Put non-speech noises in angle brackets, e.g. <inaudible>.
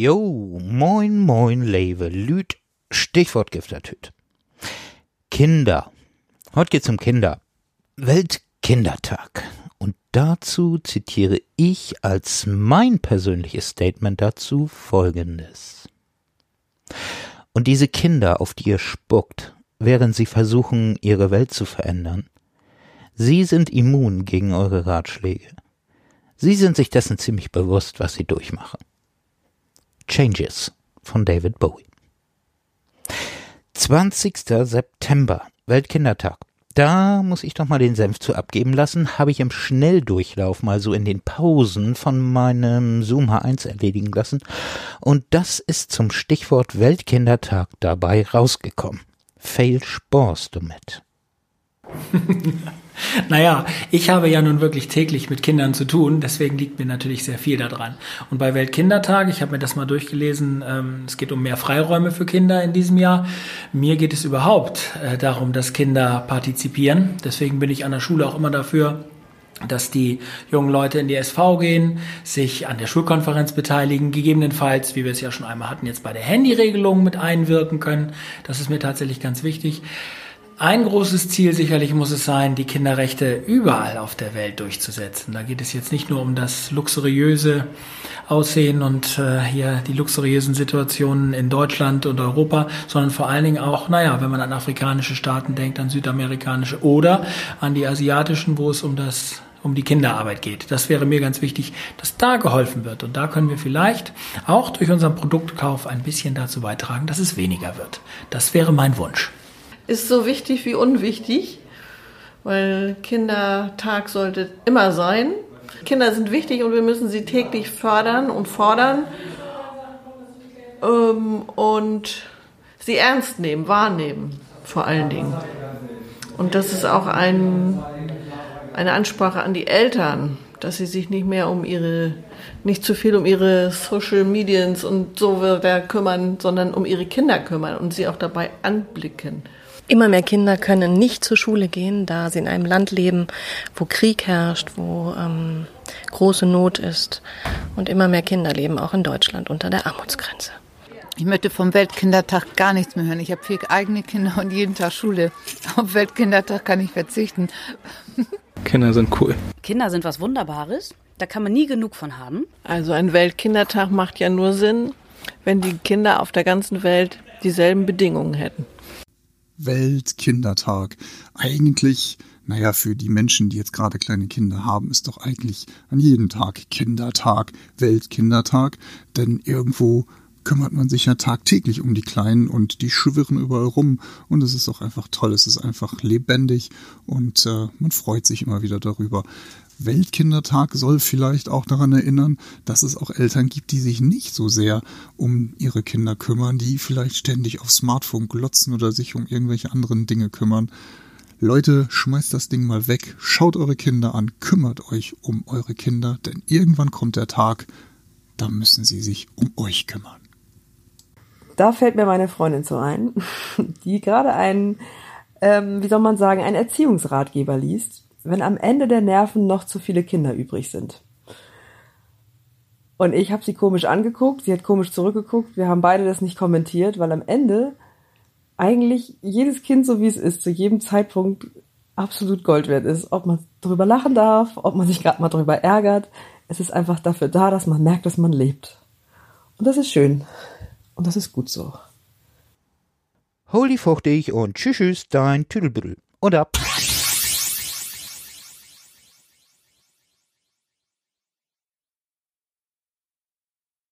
Jo, moin, moin, Lewe, Lüt, Stichwort Giftertüt. Kinder. Heute geht's um Kinder. Weltkindertag. Und dazu zitiere ich als mein persönliches Statement dazu folgendes. Und diese Kinder, auf die ihr spuckt, während sie versuchen, ihre Welt zu verändern, sie sind immun gegen eure Ratschläge. Sie sind sich dessen ziemlich bewusst, was sie durchmachen. Changes von David Bowie. 20. September, Weltkindertag. Da muss ich doch mal den Senf zu abgeben lassen, habe ich im Schnelldurchlauf mal so in den Pausen von meinem Zoom H1 erledigen lassen und das ist zum Stichwort Weltkindertag dabei rausgekommen. Fail sporst du mit. <laughs> <laughs> naja, ich habe ja nun wirklich täglich mit Kindern zu tun, deswegen liegt mir natürlich sehr viel daran. Und bei Weltkindertag, ich habe mir das mal durchgelesen, ähm, es geht um mehr Freiräume für Kinder in diesem Jahr. Mir geht es überhaupt äh, darum, dass Kinder partizipieren. Deswegen bin ich an der Schule auch immer dafür, dass die jungen Leute in die SV gehen, sich an der Schulkonferenz beteiligen, gegebenenfalls, wie wir es ja schon einmal hatten, jetzt bei der Handyregelung mit einwirken können. Das ist mir tatsächlich ganz wichtig. Ein großes Ziel sicherlich muss es sein, die Kinderrechte überall auf der Welt durchzusetzen. Da geht es jetzt nicht nur um das luxuriöse Aussehen und äh, hier die luxuriösen Situationen in Deutschland und Europa, sondern vor allen Dingen auch, naja, wenn man an afrikanische Staaten denkt, an südamerikanische oder an die asiatischen, wo es um das um die Kinderarbeit geht. Das wäre mir ganz wichtig, dass da geholfen wird. Und da können wir vielleicht auch durch unseren Produktkauf ein bisschen dazu beitragen, dass es weniger wird. Das wäre mein Wunsch ist so wichtig wie unwichtig, weil Kindertag sollte immer sein. Kinder sind wichtig und wir müssen sie täglich fördern und fordern ähm, und sie ernst nehmen, wahrnehmen vor allen Dingen. Und das ist auch ein, eine Ansprache an die Eltern, dass sie sich nicht mehr um ihre, nicht zu viel um ihre Social Medians und so weiter kümmern, sondern um ihre Kinder kümmern und sie auch dabei anblicken. Immer mehr Kinder können nicht zur Schule gehen, da sie in einem Land leben, wo Krieg herrscht, wo ähm, große Not ist. Und immer mehr Kinder leben auch in Deutschland unter der Armutsgrenze. Ich möchte vom Weltkindertag gar nichts mehr hören. Ich habe vier eigene Kinder und jeden Tag Schule. Auf Weltkindertag kann ich verzichten. <laughs> Kinder sind cool. Kinder sind was Wunderbares. Da kann man nie genug von haben. Also ein Weltkindertag macht ja nur Sinn, wenn die Kinder auf der ganzen Welt dieselben Bedingungen hätten. Weltkindertag. Eigentlich, naja, für die Menschen, die jetzt gerade kleine Kinder haben, ist doch eigentlich an jedem Tag Kindertag, Weltkindertag, denn irgendwo kümmert man sich ja tagtäglich um die Kleinen und die schwirren überall rum und es ist auch einfach toll, es ist einfach lebendig und äh, man freut sich immer wieder darüber. Weltkindertag soll vielleicht auch daran erinnern, dass es auch Eltern gibt, die sich nicht so sehr um ihre Kinder kümmern, die vielleicht ständig auf Smartphone glotzen oder sich um irgendwelche anderen Dinge kümmern. Leute, schmeißt das Ding mal weg, schaut eure Kinder an, kümmert euch um eure Kinder, denn irgendwann kommt der Tag, da müssen sie sich um euch kümmern. Da fällt mir meine Freundin so ein, <laughs> die gerade einen, ähm, wie soll man sagen, einen Erziehungsratgeber liest wenn am Ende der Nerven noch zu viele Kinder übrig sind. Und ich habe sie komisch angeguckt, sie hat komisch zurückgeguckt, wir haben beide das nicht kommentiert, weil am Ende eigentlich jedes Kind, so wie es ist, zu jedem Zeitpunkt absolut Gold wert ist. Ob man drüber lachen darf, ob man sich gerade mal drüber ärgert. Es ist einfach dafür da, dass man merkt, dass man lebt. Und das ist schön. Und das ist gut so. Holy fuchtig und tschüss, tschüss dein Tüdelbüdel. Und ab.